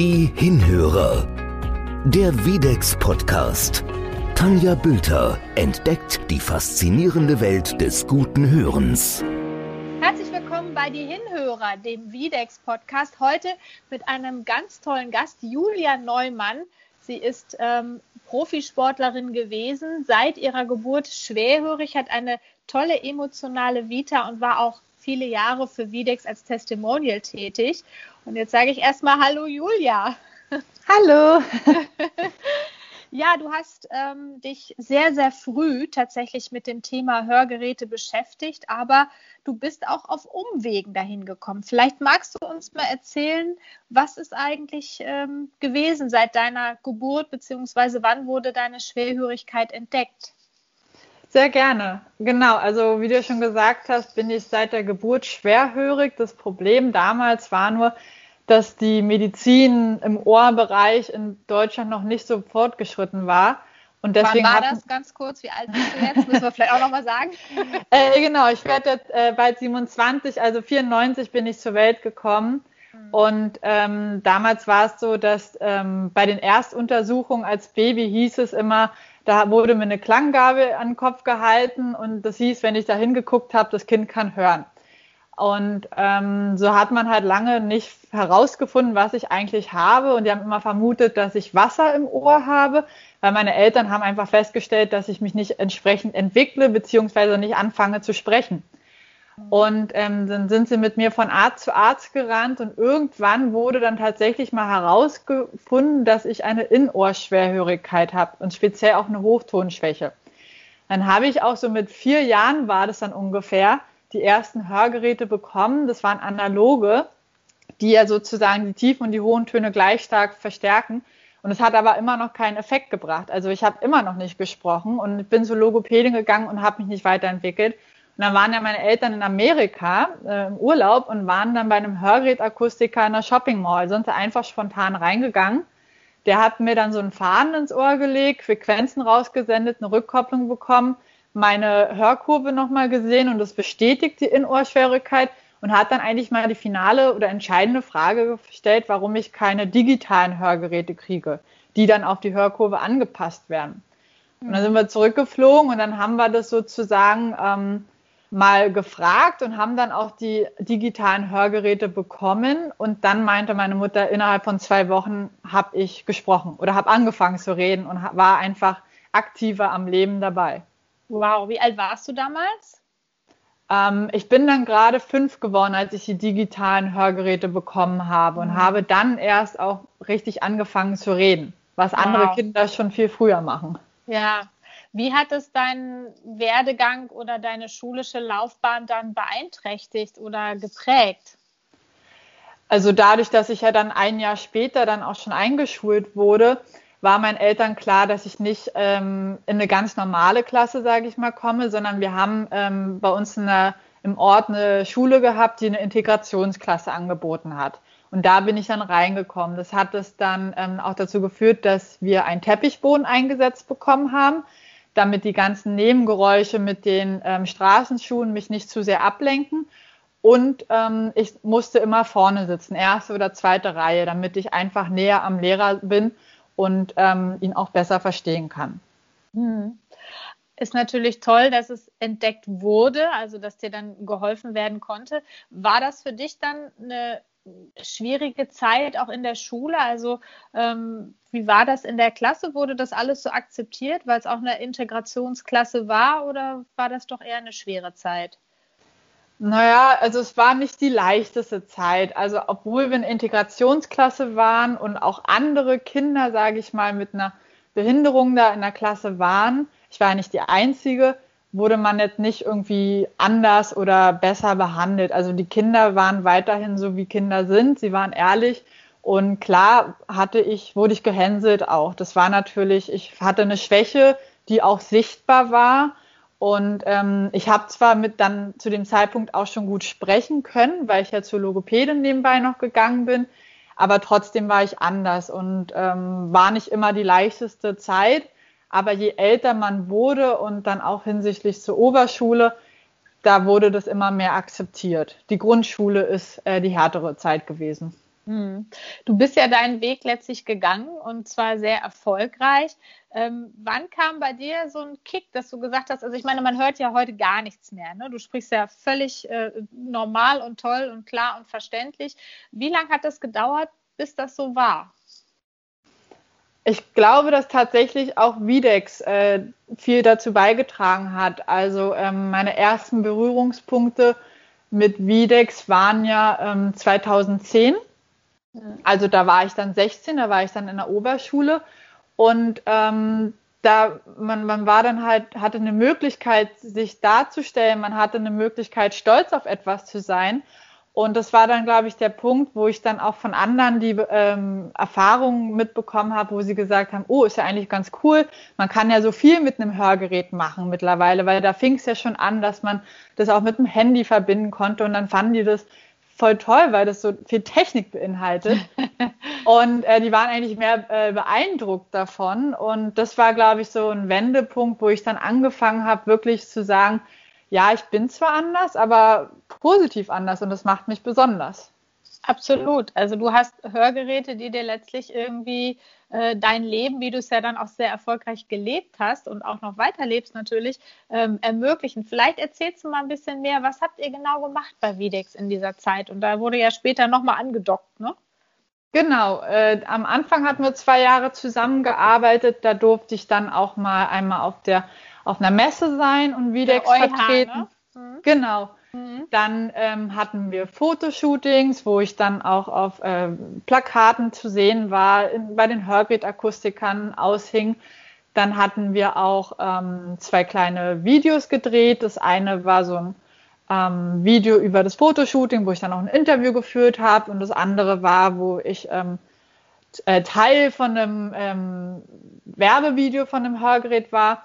Die Hinhörer. Der Videx Podcast. Tanja Bülter entdeckt die faszinierende Welt des guten Hörens. Herzlich willkommen bei Die Hinhörer, dem Videx Podcast. Heute mit einem ganz tollen Gast, Julia Neumann. Sie ist ähm, Profisportlerin gewesen, seit ihrer Geburt schwerhörig, hat eine tolle emotionale Vita und war auch viele Jahre für Videx als Testimonial tätig. Und jetzt sage ich erstmal Hallo Julia. Hallo. ja, du hast ähm, dich sehr, sehr früh tatsächlich mit dem Thema Hörgeräte beschäftigt, aber du bist auch auf Umwegen dahin gekommen. Vielleicht magst du uns mal erzählen, was ist eigentlich ähm, gewesen seit deiner Geburt, beziehungsweise wann wurde deine Schwerhörigkeit entdeckt? Sehr gerne. Genau, also wie du schon gesagt hast, bin ich seit der Geburt schwerhörig. Das Problem damals war nur, dass die Medizin im Ohrbereich in Deutschland noch nicht so fortgeschritten war. Und deswegen Wann war das ganz kurz? Wie alt bist du jetzt? Müssen wir vielleicht auch nochmal sagen. äh, genau, ich werde jetzt äh, bald 27, also 94 bin ich zur Welt gekommen. Mhm. Und ähm, damals war es so, dass ähm, bei den Erstuntersuchungen als Baby hieß es immer, da wurde mir eine Klanggabel an den Kopf gehalten und das hieß, wenn ich da hingeguckt habe, das Kind kann hören. Und ähm, so hat man halt lange nicht herausgefunden, was ich eigentlich habe. Und die haben immer vermutet, dass ich Wasser im Ohr habe, weil meine Eltern haben einfach festgestellt, dass ich mich nicht entsprechend entwickle, beziehungsweise nicht anfange zu sprechen. Und ähm, dann sind sie mit mir von Arzt zu Arzt gerannt und irgendwann wurde dann tatsächlich mal herausgefunden, dass ich eine Innenohrschwerhörigkeit habe und speziell auch eine Hochtonschwäche. Dann habe ich auch so mit vier Jahren war das dann ungefähr, die ersten Hörgeräte bekommen. Das waren analoge, die ja sozusagen die tiefen und die hohen Töne gleich stark verstärken. Und es hat aber immer noch keinen Effekt gebracht. Also ich habe immer noch nicht gesprochen und bin zur Logopädin gegangen und habe mich nicht weiterentwickelt. Und dann waren ja meine Eltern in Amerika äh, im Urlaub und waren dann bei einem Hörgerätakustiker in einer Shopping Mall. Sind sie einfach spontan reingegangen. Der hat mir dann so einen Faden ins Ohr gelegt, Frequenzen rausgesendet, eine Rückkopplung bekommen meine Hörkurve nochmal gesehen und das bestätigt die Innenohrschwierigkeit und hat dann eigentlich mal die finale oder entscheidende Frage gestellt, warum ich keine digitalen Hörgeräte kriege, die dann auf die Hörkurve angepasst werden. Und dann sind wir zurückgeflogen und dann haben wir das sozusagen ähm, mal gefragt und haben dann auch die digitalen Hörgeräte bekommen. Und dann meinte meine Mutter, innerhalb von zwei Wochen habe ich gesprochen oder habe angefangen zu reden und war einfach aktiver am Leben dabei. Wow, wie alt warst du damals? Ähm, ich bin dann gerade fünf geworden, als ich die digitalen Hörgeräte bekommen habe und mhm. habe dann erst auch richtig angefangen zu reden, was wow. andere Kinder schon viel früher machen. Ja. Wie hat es deinen Werdegang oder deine schulische Laufbahn dann beeinträchtigt oder geprägt? Also dadurch, dass ich ja dann ein Jahr später dann auch schon eingeschult wurde, war meinen Eltern klar, dass ich nicht ähm, in eine ganz normale Klasse, sage ich mal, komme, sondern wir haben ähm, bei uns der, im Ort eine Schule gehabt, die eine Integrationsklasse angeboten hat. Und da bin ich dann reingekommen. Das hat es dann ähm, auch dazu geführt, dass wir einen Teppichboden eingesetzt bekommen haben, damit die ganzen Nebengeräusche mit den ähm, Straßenschuhen mich nicht zu sehr ablenken. Und ähm, ich musste immer vorne sitzen, erste oder zweite Reihe, damit ich einfach näher am Lehrer bin und ähm, ihn auch besser verstehen kann. Hm. Ist natürlich toll, dass es entdeckt wurde, also dass dir dann geholfen werden konnte. War das für dich dann eine schwierige Zeit auch in der Schule? Also ähm, wie war das in der Klasse? Wurde das alles so akzeptiert, weil es auch eine Integrationsklasse war oder war das doch eher eine schwere Zeit? Naja, also es war nicht die leichteste Zeit. Also obwohl wir eine Integrationsklasse waren und auch andere Kinder, sage ich mal, mit einer Behinderung da in der Klasse waren, ich war nicht die Einzige, wurde man jetzt nicht irgendwie anders oder besser behandelt. Also die Kinder waren weiterhin so, wie Kinder sind. Sie waren ehrlich. Und klar hatte ich, wurde ich gehänselt auch. Das war natürlich, ich hatte eine Schwäche, die auch sichtbar war und ähm, ich habe zwar mit dann zu dem Zeitpunkt auch schon gut sprechen können, weil ich ja zur Logopädin nebenbei noch gegangen bin, aber trotzdem war ich anders und ähm, war nicht immer die leichteste Zeit. Aber je älter man wurde und dann auch hinsichtlich zur Oberschule, da wurde das immer mehr akzeptiert. Die Grundschule ist äh, die härtere Zeit gewesen. Hm. Du bist ja deinen Weg letztlich gegangen und zwar sehr erfolgreich. Ähm, wann kam bei dir so ein Kick, dass du gesagt hast, also ich meine, man hört ja heute gar nichts mehr. Ne? Du sprichst ja völlig äh, normal und toll und klar und verständlich. Wie lange hat das gedauert, bis das so war? Ich glaube, dass tatsächlich auch Videx äh, viel dazu beigetragen hat. Also ähm, meine ersten Berührungspunkte mit Videx waren ja ähm, 2010. Also da war ich dann 16, da war ich dann in der Oberschule und ähm, da man, man war dann halt, hatte eine Möglichkeit, sich darzustellen, man hatte eine Möglichkeit, stolz auf etwas zu sein. Und das war dann, glaube ich, der Punkt, wo ich dann auch von anderen die ähm, Erfahrungen mitbekommen habe, wo sie gesagt haben, oh, ist ja eigentlich ganz cool. Man kann ja so viel mit einem Hörgerät machen mittlerweile, weil da fing es ja schon an, dass man das auch mit dem Handy verbinden konnte. Und dann fanden die das voll toll, weil das so viel Technik beinhaltet. und äh, die waren eigentlich mehr äh, beeindruckt davon. Und das war, glaube ich, so ein Wendepunkt, wo ich dann angefangen habe, wirklich zu sagen, ja, ich bin zwar anders, aber positiv anders und das macht mich besonders. Absolut. Also du hast Hörgeräte, die dir letztlich irgendwie äh, dein Leben, wie du es ja dann auch sehr erfolgreich gelebt hast und auch noch weiterlebst natürlich, ähm, ermöglichen. Vielleicht erzählst du mal ein bisschen mehr, was habt ihr genau gemacht bei Videx in dieser Zeit? Und da wurde ja später nochmal angedockt, ne? Genau, äh, am Anfang hatten wir zwei Jahre zusammengearbeitet. Da durfte ich dann auch mal einmal auf der auf einer Messe sein und Videx vertreten. Ne? Mhm. Genau. Mhm. Dann ähm, hatten wir Fotoshootings, wo ich dann auch auf äh, Plakaten zu sehen war, in, bei den Herbit-Akustikern aushing. Dann hatten wir auch ähm, zwei kleine Videos gedreht. Das eine war so ein ähm, Video über das Fotoshooting, wo ich dann auch ein Interview geführt habe. Und das andere war, wo ich ähm, äh, Teil von einem ähm, Werbevideo von einem Hörgerät war.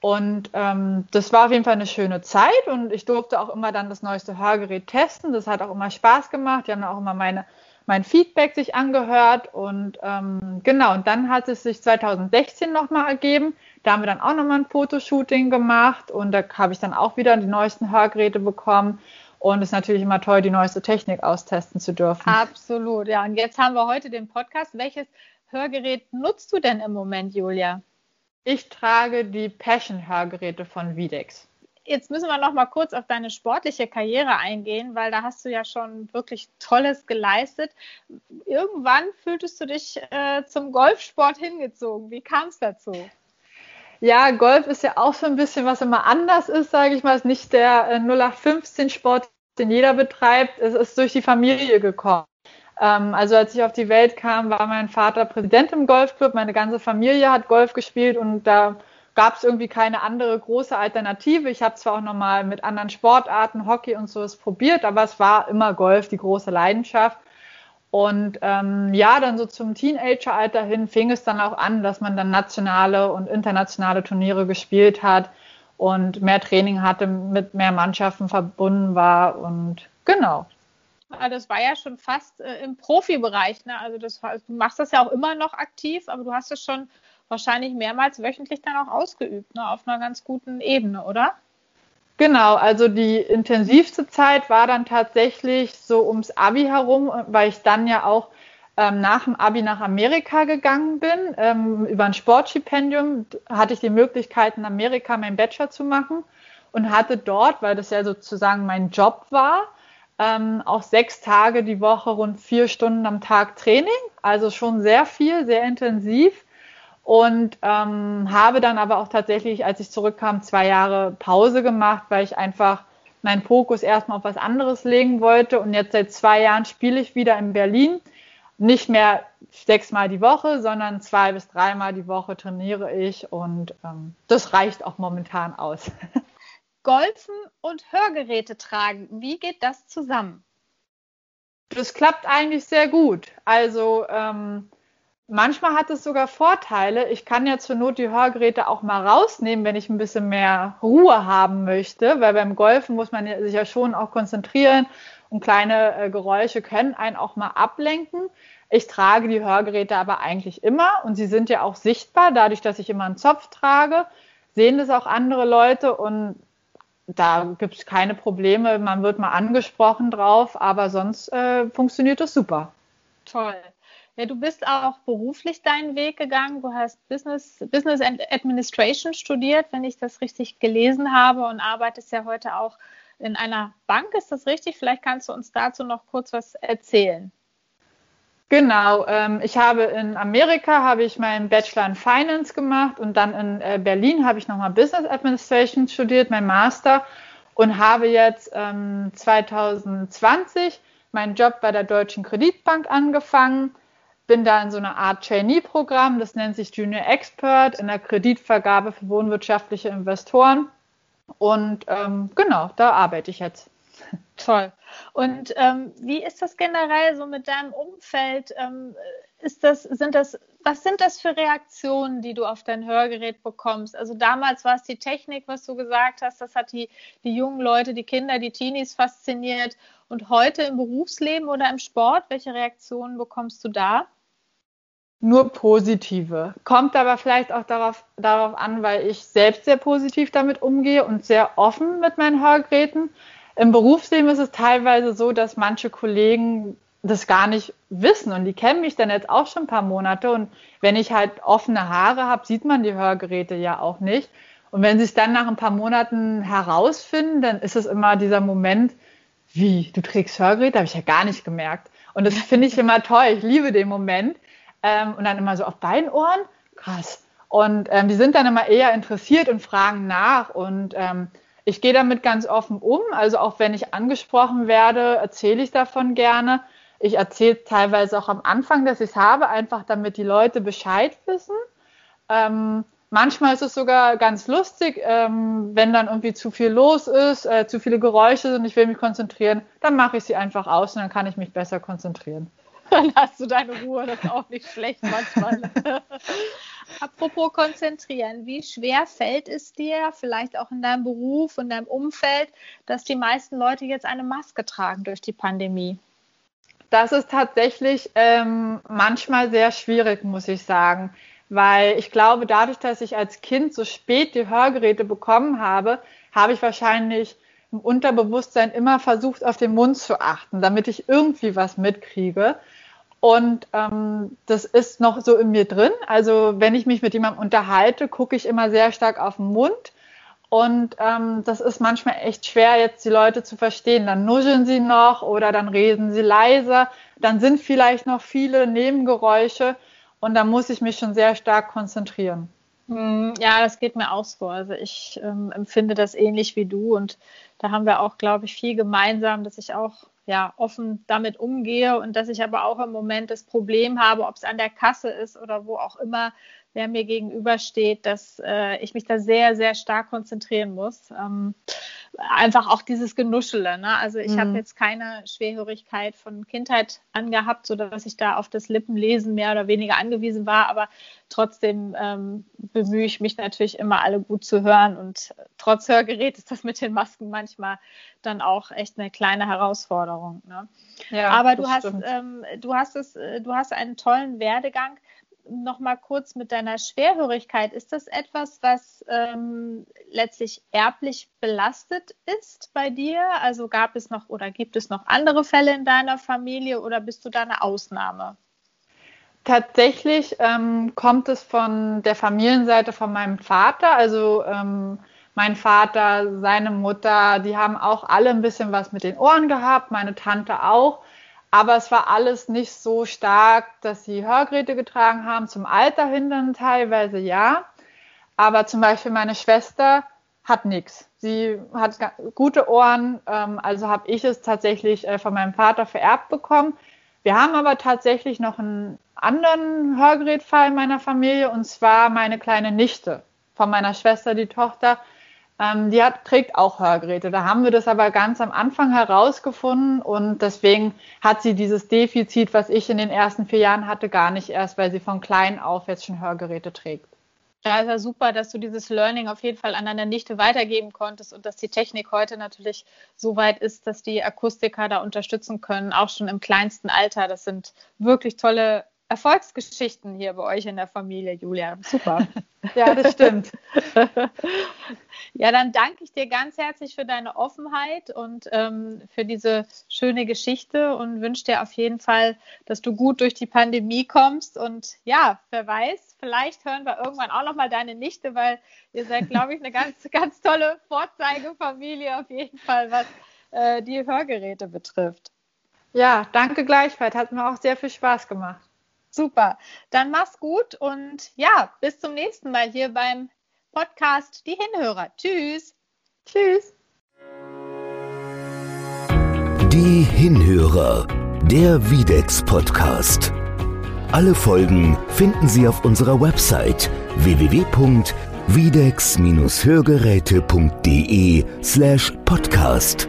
Und ähm, das war auf jeden Fall eine schöne Zeit und ich durfte auch immer dann das neueste Hörgerät testen. Das hat auch immer Spaß gemacht. Die haben auch immer meine, mein Feedback sich angehört und ähm, genau. Und dann hat es sich 2016 nochmal ergeben. Da haben wir dann auch nochmal ein Fotoshooting gemacht und da habe ich dann auch wieder die neuesten Hörgeräte bekommen. Und es ist natürlich immer toll, die neueste Technik austesten zu dürfen. Absolut, ja. Und jetzt haben wir heute den Podcast. Welches Hörgerät nutzt du denn im Moment, Julia? Ich trage die Passion-Hörgeräte von Videx. Jetzt müssen wir noch mal kurz auf deine sportliche Karriere eingehen, weil da hast du ja schon wirklich Tolles geleistet. Irgendwann fühltest du dich äh, zum Golfsport hingezogen. Wie kam es dazu? Ja, Golf ist ja auch so ein bisschen, was immer anders ist, sage ich mal. Es ist nicht der äh, 0815-Sport, den jeder betreibt. Es ist durch die Familie gekommen. Ähm, also als ich auf die Welt kam, war mein Vater Präsident im Golfclub. Meine ganze Familie hat Golf gespielt und da gab es irgendwie keine andere große Alternative. Ich habe zwar auch nochmal mit anderen Sportarten, Hockey und so probiert, aber es war immer Golf, die große Leidenschaft. Und ähm, ja, dann so zum Teenageralter hin fing es dann auch an, dass man dann nationale und internationale Turniere gespielt hat und mehr Training hatte, mit mehr Mannschaften verbunden war und genau. Ah, das war ja schon fast äh, im Profibereich. Ne? Also das, du machst das ja auch immer noch aktiv, aber du hast es schon wahrscheinlich mehrmals wöchentlich dann auch ausgeübt, ne? auf einer ganz guten Ebene, oder? Genau, also die intensivste Zeit war dann tatsächlich so ums Abi herum, weil ich dann ja auch ähm, nach dem Abi nach Amerika gegangen bin. Ähm, über ein Sportstipendium hatte ich die Möglichkeit, in Amerika meinen Bachelor zu machen und hatte dort, weil das ja sozusagen mein Job war, ähm, auch sechs Tage die Woche, rund vier Stunden am Tag Training, also schon sehr viel, sehr intensiv. Und ähm, habe dann aber auch tatsächlich, als ich zurückkam, zwei Jahre Pause gemacht, weil ich einfach meinen Fokus erstmal auf was anderes legen wollte. Und jetzt seit zwei Jahren spiele ich wieder in Berlin. Nicht mehr sechsmal die Woche, sondern zwei bis dreimal die Woche trainiere ich und ähm, das reicht auch momentan aus. Golfen und Hörgeräte tragen. Wie geht das zusammen? Das klappt eigentlich sehr gut. Also ähm, manchmal hat es sogar Vorteile. Ich kann ja zur Not die Hörgeräte auch mal rausnehmen, wenn ich ein bisschen mehr Ruhe haben möchte, weil beim Golfen muss man sich ja schon auch konzentrieren und kleine äh, Geräusche können einen auch mal ablenken. Ich trage die Hörgeräte aber eigentlich immer und sie sind ja auch sichtbar, dadurch, dass ich immer einen Zopf trage, sehen das auch andere Leute und da gibt es keine Probleme. Man wird mal angesprochen drauf, aber sonst äh, funktioniert das super. Toll. Ja, du bist auch beruflich deinen Weg gegangen. Du hast Business, Business Administration studiert, wenn ich das richtig gelesen habe, und arbeitest ja heute auch in einer Bank. Ist das richtig? Vielleicht kannst du uns dazu noch kurz was erzählen. Genau, ähm, ich habe in Amerika habe ich meinen Bachelor in Finance gemacht und dann in äh, Berlin habe ich nochmal Business Administration studiert, mein Master und habe jetzt ähm, 2020 meinen Job bei der Deutschen Kreditbank angefangen. Bin da in so einer Art Trainee-Programm, das nennt sich Junior Expert in der Kreditvergabe für wohnwirtschaftliche Investoren. Und ähm, genau, da arbeite ich jetzt. Toll. Und ähm, wie ist das generell so mit deinem Umfeld? Ähm, ist das, sind das, was sind das für Reaktionen, die du auf dein Hörgerät bekommst? Also damals war es die Technik, was du gesagt hast, das hat die, die jungen Leute, die Kinder, die Teenies fasziniert. Und heute im Berufsleben oder im Sport, welche Reaktionen bekommst du da? Nur positive. Kommt aber vielleicht auch darauf, darauf an, weil ich selbst sehr positiv damit umgehe und sehr offen mit meinen Hörgeräten. Im Berufsleben ist es teilweise so, dass manche Kollegen das gar nicht wissen und die kennen mich dann jetzt auch schon ein paar Monate und wenn ich halt offene Haare habe, sieht man die Hörgeräte ja auch nicht. Und wenn sie es dann nach ein paar Monaten herausfinden, dann ist es immer dieser Moment, wie, du trägst Hörgeräte? Habe ich ja gar nicht gemerkt. Und das finde ich immer toll. Ich liebe den Moment. Ähm, und dann immer so auf beiden Ohren. Krass. Und ähm, die sind dann immer eher interessiert und fragen nach. Und ähm, ich gehe damit ganz offen um. Also auch wenn ich angesprochen werde, erzähle ich davon gerne. Ich erzähle teilweise auch am Anfang, dass ich es habe, einfach damit die Leute Bescheid wissen. Ähm, manchmal ist es sogar ganz lustig, ähm, wenn dann irgendwie zu viel los ist, äh, zu viele Geräusche sind, ich will mich konzentrieren, dann mache ich sie einfach aus und dann kann ich mich besser konzentrieren. Dann hast du deine Ruhe, das ist auch nicht schlecht manchmal. Apropos konzentrieren, wie schwer fällt es dir, vielleicht auch in deinem Beruf, in deinem Umfeld, dass die meisten Leute jetzt eine Maske tragen durch die Pandemie? Das ist tatsächlich ähm, manchmal sehr schwierig, muss ich sagen, weil ich glaube, dadurch, dass ich als Kind so spät die Hörgeräte bekommen habe, habe ich wahrscheinlich im Unterbewusstsein immer versucht, auf den Mund zu achten, damit ich irgendwie was mitkriege. Und ähm, das ist noch so in mir drin. Also wenn ich mich mit jemandem unterhalte, gucke ich immer sehr stark auf den Mund. Und ähm, das ist manchmal echt schwer, jetzt die Leute zu verstehen. Dann nuscheln sie noch oder dann reden sie leiser. Dann sind vielleicht noch viele Nebengeräusche und da muss ich mich schon sehr stark konzentrieren. Hm, ja, das geht mir auch so. Also ich ähm, empfinde das ähnlich wie du und da haben wir auch, glaube ich, viel gemeinsam, dass ich auch ja, offen damit umgehe und dass ich aber auch im Moment das Problem habe, ob es an der Kasse ist oder wo auch immer, wer mir gegenübersteht, dass äh, ich mich da sehr, sehr stark konzentrieren muss. Ähm, einfach auch dieses Genuschele. Ne? Also ich mhm. habe jetzt keine Schwerhörigkeit von Kindheit angehabt, sodass ich da auf das Lippenlesen mehr oder weniger angewiesen war, aber trotzdem ähm, bemühe ich mich natürlich immer alle gut zu hören und trotz Hörgerät ist das mit den Masken manchmal dann auch echt eine kleine Herausforderung. Ne? Ja, aber du hast, ähm, du hast es, äh, du hast einen tollen Werdegang noch mal kurz mit deiner Schwerhörigkeit. Ist das etwas, was ähm, letztlich erblich belastet ist bei dir? Also gab es noch oder gibt es noch andere Fälle in deiner Familie oder bist du da eine Ausnahme? Tatsächlich ähm, kommt es von der Familienseite von meinem Vater. Also ähm, mein Vater, seine Mutter, die haben auch alle ein bisschen was mit den Ohren gehabt, meine Tante auch. Aber es war alles nicht so stark, dass sie Hörgeräte getragen haben. Zum Alter hin teilweise ja. Aber zum Beispiel meine Schwester hat nichts. Sie hat gute Ohren, ähm, also habe ich es tatsächlich äh, von meinem Vater vererbt bekommen. Wir haben aber tatsächlich noch einen anderen Hörgerätfall in meiner Familie und zwar meine kleine Nichte von meiner Schwester, die Tochter. Ähm, die hat, trägt auch Hörgeräte. Da haben wir das aber ganz am Anfang herausgefunden und deswegen hat sie dieses Defizit, was ich in den ersten vier Jahren hatte, gar nicht erst, weil sie von klein auf jetzt schon Hörgeräte trägt. Ja, ist ja super, dass du dieses Learning auf jeden Fall an deine Nichte weitergeben konntest und dass die Technik heute natürlich so weit ist, dass die Akustiker da unterstützen können, auch schon im kleinsten Alter. Das sind wirklich tolle Erfolgsgeschichten hier bei euch in der Familie, Julia. Super. Ja, das stimmt. ja, dann danke ich dir ganz herzlich für deine Offenheit und ähm, für diese schöne Geschichte und wünsche dir auf jeden Fall, dass du gut durch die Pandemie kommst. Und ja, wer weiß, vielleicht hören wir irgendwann auch nochmal deine Nichte, weil ihr seid, glaube ich, eine ganz, ganz tolle Vorzeigefamilie auf jeden Fall, was äh, die Hörgeräte betrifft. Ja, danke gleichfalls. Hat mir auch sehr viel Spaß gemacht. Super. Dann mach's gut und ja, bis zum nächsten Mal hier beim Podcast Die Hinhörer. Tschüss. Tschüss. Die Hinhörer, der Videx Podcast. Alle Folgen finden Sie auf unserer Website www.videx-hörgeräte.de slash podcast.